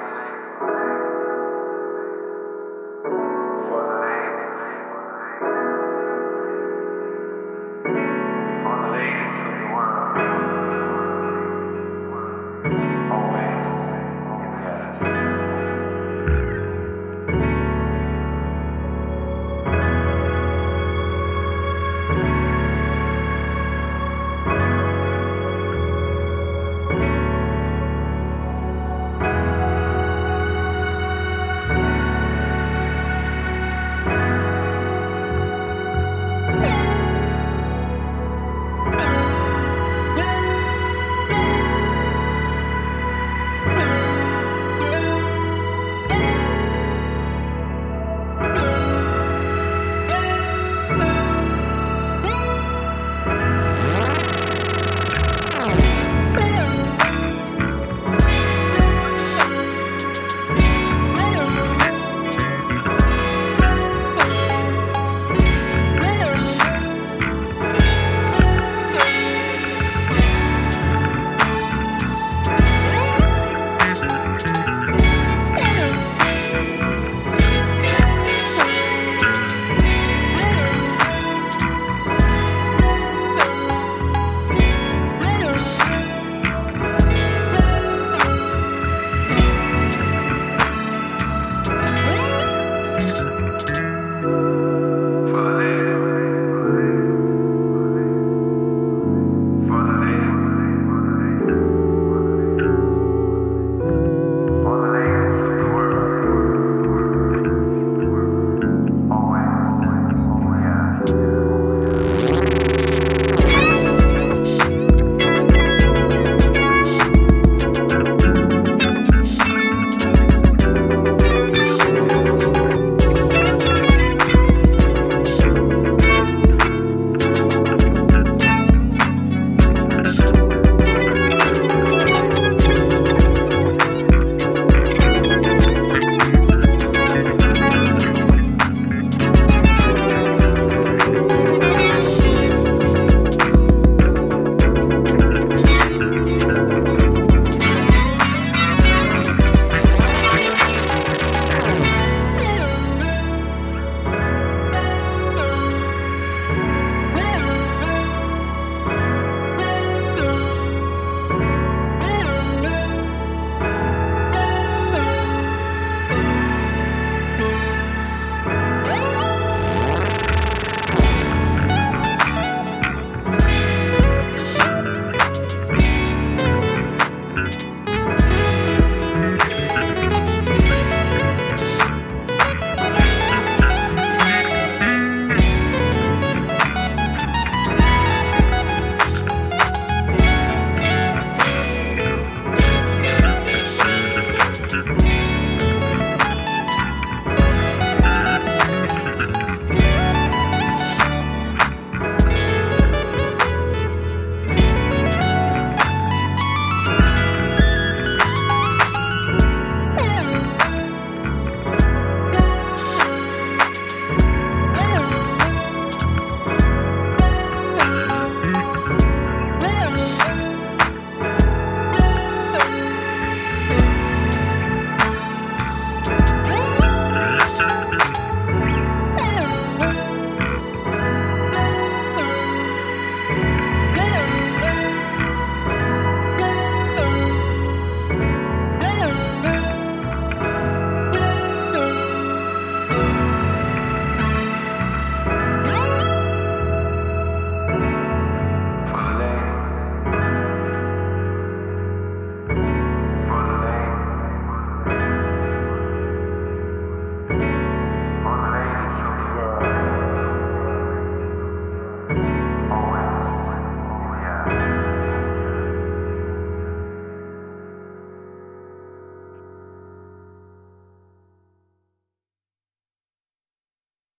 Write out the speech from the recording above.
Christ.